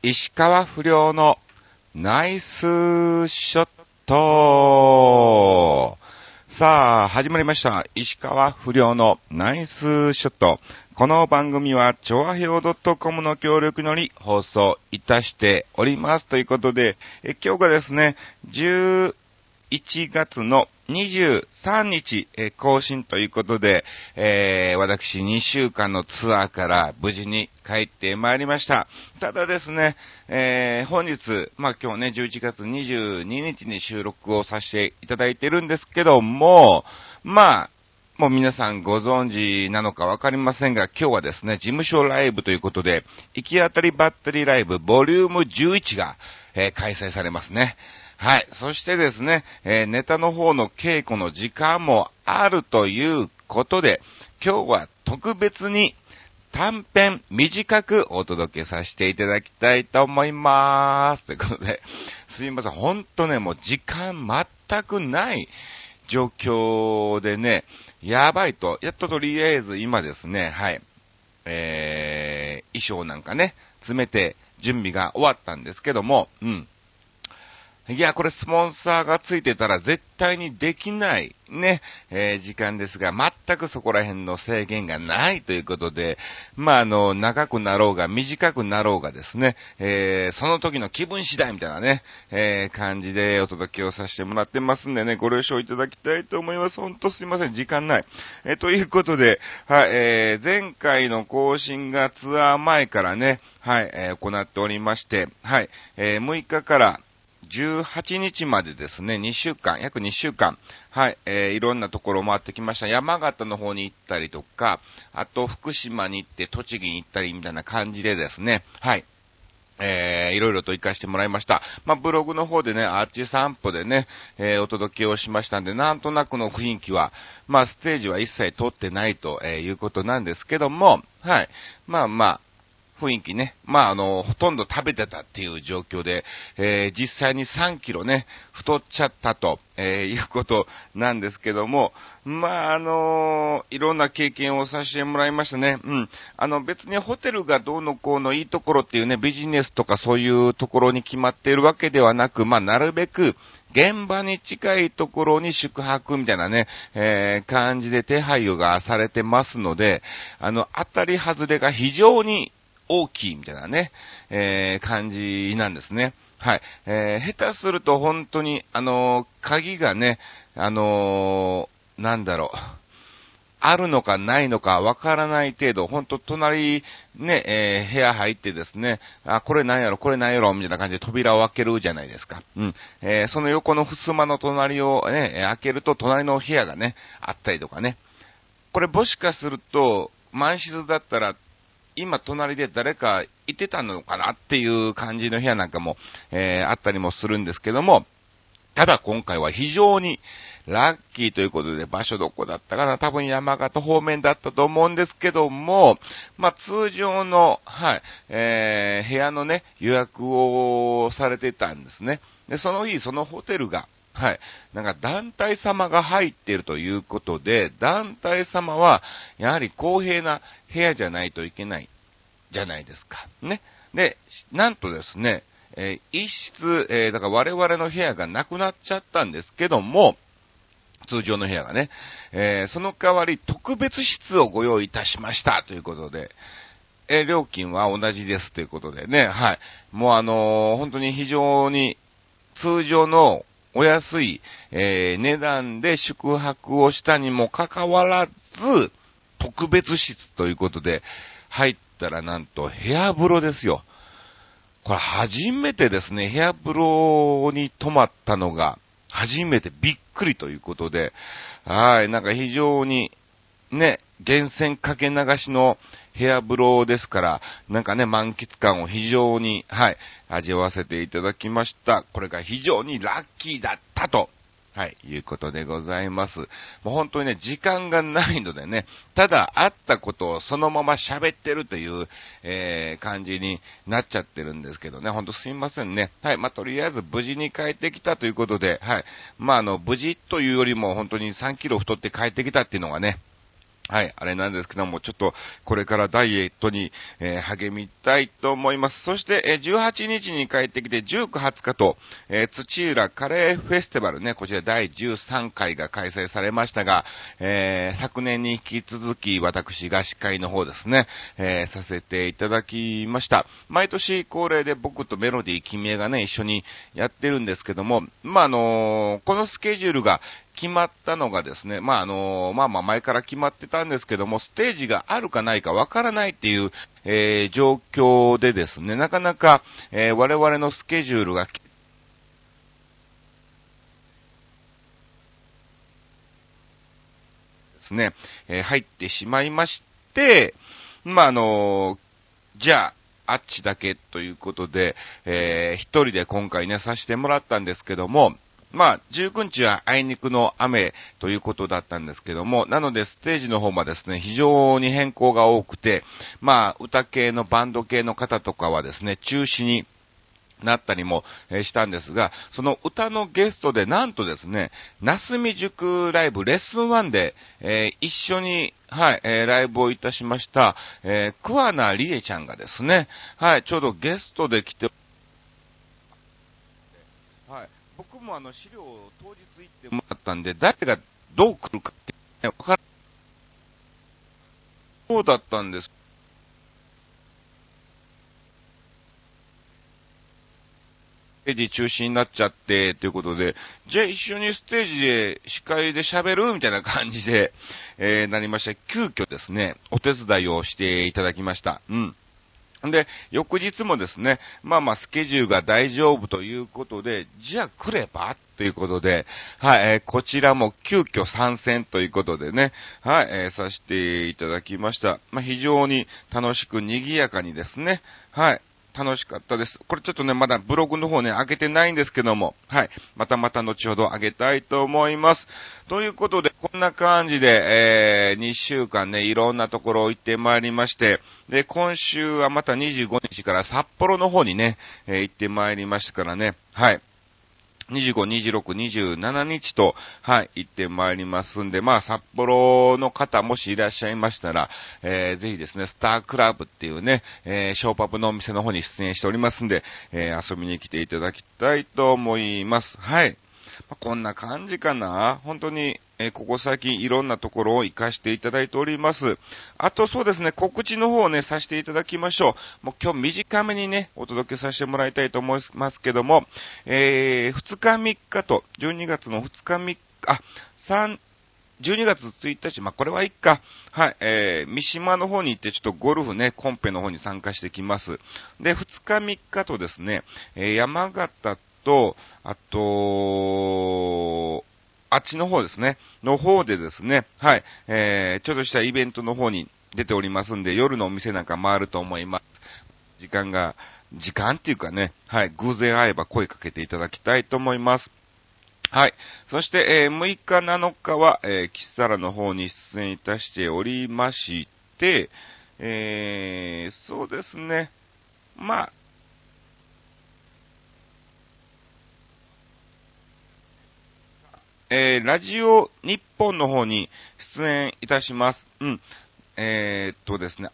石川不良のナイスショットさあ、始まりました。石川不良のナイスショット。この番組は、超和表 .com の協力により放送いたしております。ということで、え今日がですね、11月の23日、え更新ということで、えー私2週間のツアーから無事に帰ってまいりました。ただですね、えー本日、まあ今日ね、11月22日に収録をさせていただいてるんですけども、まあ、もう皆さんご存知なのかわかりませんが、今日はですね、事務所ライブということで、行き当たりばったりライブボリューム11が、えー開催されますね。はい。そしてですね、えーネタの方の稽古の時間もあるということで、今日は特別に短編短くお届けさせていただきたいと思いまーす。ということで、すいません。ほんとね、もう時間全くない状況でね、やばいと。やっととりあえず今ですね、はい。えー、衣装なんかね、詰めて準備が終わったんですけども、うん。いや、これスポンサーがついてたら絶対にできないね、えー時間ですが、全くそこら辺の制限がないということで、まあ、あの、長くなろうが短くなろうがですね、えーその時の気分次第みたいなね、えー感じでお届けをさせてもらってますんでね、ご了承いただきたいと思います。ほんとすいません、時間ない。えということで、はい、えー前回の更新がツアー前からね、はい、え行っておりまして、はい、え6日から、18日までですね、2週間、約2週間、はい、えーいろんなところを回ってきました。山形の方に行ったりとか、あと福島に行って栃木に行ったりみたいな感じでですね、はい。えー、いろいろと活かしてもらいました。まあ、ブログの方でね、アーチ散歩でね、えーお届けをしましたんで、なんとなくの雰囲気は、まあ、ステージは一切撮ってないと、えーいうことなんですけども、はい。まあまあ、雰囲気ね、まああの、ほとんど食べてたっていう状況で、えー実際に3キロね、太っちゃったと、えーいうことなんですけども、まああのいろんな経験をさせてもらいましたね。うん。あの別にホテルがどうのこうのいいところっていうね、ビジネスとかそういうところに決まっているわけではなく、まあなるべく、現場に近いところに宿泊みたいなね、えー感じで手配がされてますので、あの、当たり外れが非常に大きいみたいなね、えー感じなんですね。はい。えー下手すると本当に、あのー鍵がね、あのーなんだろう、あるのかないのかわからない程度、ほんと隣、ね、えー部屋入ってですね、あ、これなんやろ、これなんやろ、みたいな感じで扉を開けるじゃないですか。うん。えーその横の襖の隣をね、開けると隣の部屋がね、あったりとかね。これもしかすると、満室だったら、今隣で誰かいてたのかなっていう感じの部屋なんかも、えーあったりもするんですけども、ただ今回は非常にラッキーということで場所どこだったかな多分山形方面だったと思うんですけども、まあ通常の、はい、えー部屋のね、予約をされてたんですね。で、その日、そのホテルが、はい。なんか団体様が入っているということで、団体様は、やはり公平な部屋じゃないといけない、じゃないですか。ね。で、なんとですね、えー一室、えーだから我々の部屋がなくなっちゃったんですけども、通常の部屋がね、えーその代わり特別室をご用意いたしましたということで、え料金は同じですということでね、はい。もうあの本当に非常に通常のお安い、えー値段で宿泊をしたにもかかわらず、特別室ということで、入ったらなんと部屋風呂ですよ。これ初めてですね、部屋風呂に泊まったのが、初めて。びっくりということで、はい、なんか非常に、ね、源泉かけ流しの部屋風呂ですから、なんかね、満喫感を非常に、はい、味わわせていただきました。これが非常にラッキーだったと。はい、いうことでございます。もう本当にね、時間がないのでね、ただ会ったことをそのまま喋ってるという、えー、感じになっちゃってるんですけどね、ほんとすいませんね。はい、まあ、とりあえず無事に帰ってきたということで、はい、まあ、あの、無事というよりも本当に3キロ太って帰ってきたっていうのがね、はい、あれなんですけども、ちょっとこれからダイエットに、えー、励みたいと思います。そして、えー、18日に帰ってきて19、20日と、えー、土浦カレーフェスティバルね、こちら第13回が開催されましたが、え、昨年に引き続き私が司会の方ですね、え、させていただきました。毎年恒例で僕とメロディー君江がね、一緒にやってるんですけども、まあ、あの、このスケジュールが決まったのがですね、まあ、あの、まあまあ前から決まってたんですけども、ステージがあるかないかわからないっていう、えー、状況でですね、なかなか、えー、我々のスケジュールがですね、えー、入ってしまいまして、まあ、あのじゃあ、あっちだけということで、えー、一人で今回ね、させてもらったんですけども、まあ、19日はあいにくの雨ということだったんですけども、なのでステージの方もですね、非常に変更が多くて、まあ、歌系のバンド系の方とかはですね、中止になったりも、したんですが、その歌のゲストでなんとですね、なすみ塾ライブレッスン1で、えー、一緒に、はい、えー、ライブをいたしました、えー、桑名理恵ちゃんがですね、はい、ちょうどゲストで来て、はい、僕もあの資料を当日行ってもらったんで、誰がどう来るかって、ね、わからそうだったんです。ステージ中止になっちゃって、ということで、じゃあ一緒にステージで司会で喋る？みたいな感じで、えー、なりました。急遽ですね、お手伝いをしていただきました。うん。で、翌日もですね、まあまあスケジュールが大丈夫ということで、じゃあ来ればということで、はい、えー、こちらも急遽参戦ということでね、はい、えー、させていただきました。まあ、非常に楽しく賑やかにですね、はい、楽しかったです。これちょっとね、まだブログの方ね、開けてないんですけども、はい。またまた後ほど上げたいと思います。ということで、こんな感じで、えー、2週間ね、いろんなところ行ってまいりまして、で、今週はまた25日から札幌の方にね、えー、行ってまいりましたからね、はい。25、26、27日と、はい、行ってまいりますんで、まあ、札幌の方もしいらっしゃいましたら、えー、ぜひですね、スタークラブっていうね、えー、ショーパブのお店の方に出演しておりますんで、えー、遊びに来ていただきたいと思います。はい。まあ、こんな感じかな。本当に、えー、ここ最近いろんなところを活かしていただいております。あとそうですね、告知の方をね、させていただきましょう。もう今日短めにね、お届けさせてもらいたいと思いますけども、えー、2日3日と、12月の2日3日、あ、3、12月1日、まあ、これはいっか。はい、えー、三島の方に行ってちょっとゴルフね、コンペの方に参加してきます。で、2日3日とですね、えー、山形と、あと、あっちの方ですね、の方でですね、はい、えー、ちょっとしたイベントの方に出ておりますんで、夜のお店なんか回ると思います。時間が、時間っていうかね、はい、偶然会えば声かけていただきたいと思います。はい。そして、えー、6日7日は、えー、キッサラの方に出演いたしておりまして、えー、そうですね。まあ、えー、ラジオ日本の方に出演いたします。うん。えー、っとですね、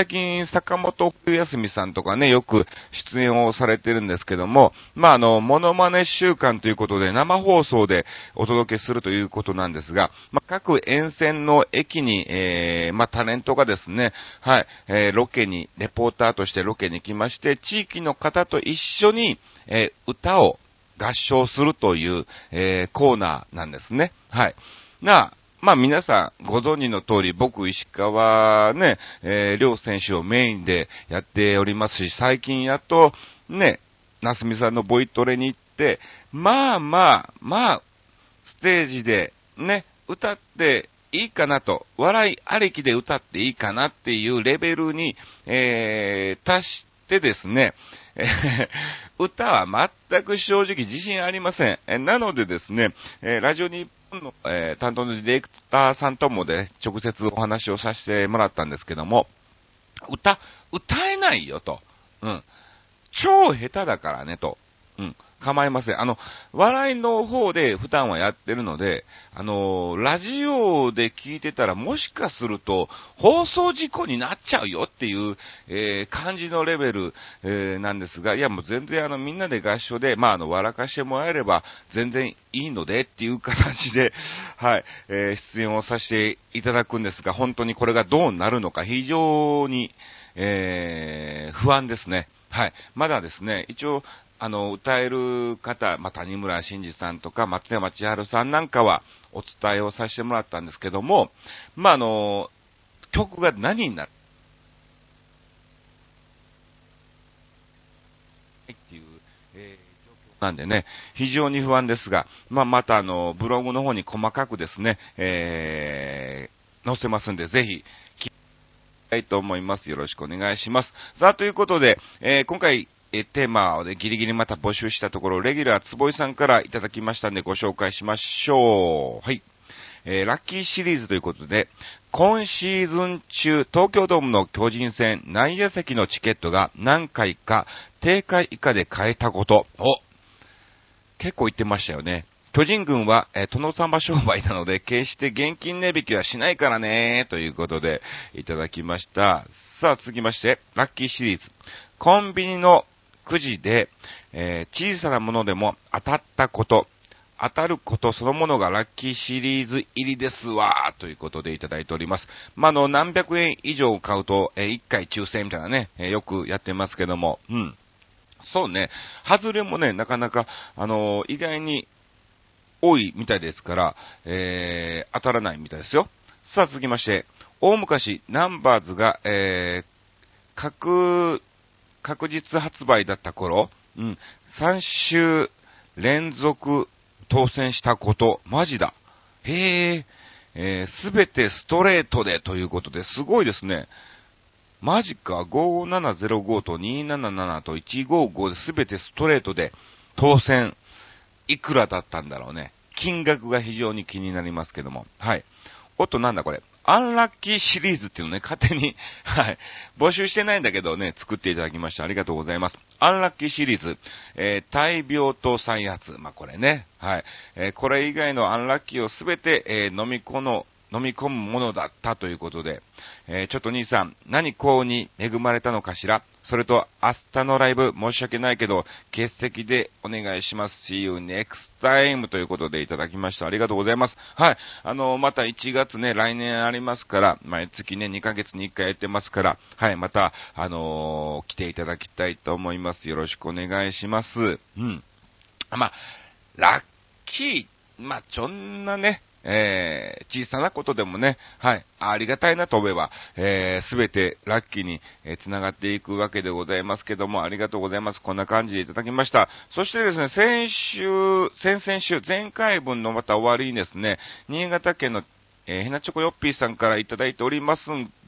最近、坂本冬休みさんとかね、よく出演をされてるんですけども、まあ、あの、モノマネ週間ということで、生放送でお届けするということなんですが、まあ、各沿線の駅に、えー、まあ、タレントがですね、はい、えー、ロケに、レポーターとしてロケに来まして、地域の方と一緒に、えー、歌を合唱するという、えー、コーナーなんですね。はい。な、まあ皆さんご存知の通り、僕石川ね、えー、両選手をメインでやっておりますし、最近やっとね、なすみさんのボイトレに行って、まあまあ、まあ、ステージでね、歌っていいかなと、笑いありきで歌っていいかなっていうレベルに、えー、達してですね、えー、歌は全く正直自信ありません。なのでですね、えラジオ日の、え担当のディレクターさんともで、直接お話をさせてもらったんですけども、歌、歌えないよと。うん。超下手だからねと。うん。構いません。あの、笑いの方で普段はやってるので、あの、ラジオで聞いてたらもしかすると放送事故になっちゃうよっていう、えー、感じのレベル、えー、なんですが、いやもう全然あのみんなで合唱で、まああの、笑かしてもらえれば全然いいのでっていう形で、はい、えー、出演をさせていただくんですが、本当にこれがどうなるのか非常に、えー、不安ですね。はい。まだですね、一応、あの、歌える方、まあ、谷村新司さんとか松山千春さんなんかはお伝えをさせてもらったんですけども、まあ、あの、曲が何になる？っていう、えー、なんでね、非常に不安ですが、まあ、またあの、ブログの方に細かくですね、えー、載せますんで、ぜひ、たいと思います。よろしくお願いします。さあ、ということで、えー、今回、えテーマを、ね、ギリギリまた募集したところ、レギュラー坪井さんからいただきましたんでご紹介しましょう。はい。えー、ラッキーシリーズということで、今シーズン中、東京ドームの巨人戦内野席のチケットが何回か定価以下で買えたこと。お結構言ってましたよね。巨人軍は、えー、殿様商売なので、決して現金値引きはしないからねということで、いただきました。さあ、続きまして、ラッキーシリーズ。コンビニのくじで、えー、小さなものでも当たったこと、当たることそのものがラッキーシリーズ入りですわということでいただいております。まあ、の、何百円以上買うと、えー、1回抽選みたいなね、えー、よくやってますけども、うん。そうね、外れもね、なかなか、あのー、意外に多いみたいですから、えー、当たらないみたいですよ。さあ続きまして、大昔、ナンバーズが、えー、確実発売だった頃、うん、3週連続当選したこと、マジだ。へえ、えす、べてストレートでということで、すごいですね。マジか、5705と277と155ですべてストレートで当選。いくらだったんだろうね。金額が非常に気になりますけども。はい。おっと、なんだこれ。アンラッキーシリーズっていうのね、勝手に、はい。募集してないんだけどね、作っていただきました。ありがとうございます。アンラッキーシリーズ、えー、大病と再発。まあ、これね。はい。えー、これ以外のアンラッキーをすべて、えー、飲み込の、飲み込むものだったということで、えー、ちょっと兄さん、何幸に恵まれたのかしら？それと、明日のライブ、申し訳ないけど、欠席でお願いします。See you next time ということでいただきました。ありがとうございます。はい。あの、また1月ね、来年ありますから、毎月ね、2ヶ月に1回やってますから、はい、また、あのー、来ていただきたいと思います。よろしくお願いします。うん。まあ、ラッキー、まあ、ちょんなね、えー、小さなことでもね、はい、ありがたいなと思えば、えすべてラッキーに、えー、繋がっていくわけでございますけども、ありがとうございます。こんな感じでいただきました。そしてですね、先週、先々週、前回分のまた終わりにですね、新潟県のえー、ヘナチョコヨッピーさんからいただいております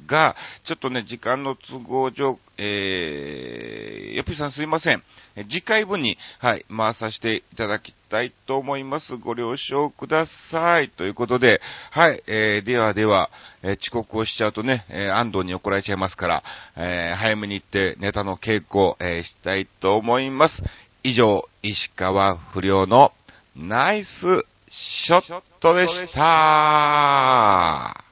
が、ちょっとね、時間の都合上、えー、ヨッピーさんすいません。次回分に、はい、回させていただきたいと思います。ご了承ください。ということで、はい、えー、ではでは、えー、遅刻をしちゃうとね、えー、安藤に怒られちゃいますから、えー、早めに行ってネタの稽古を、えー、したいと思います。以上、石川不良のナイスショットでした。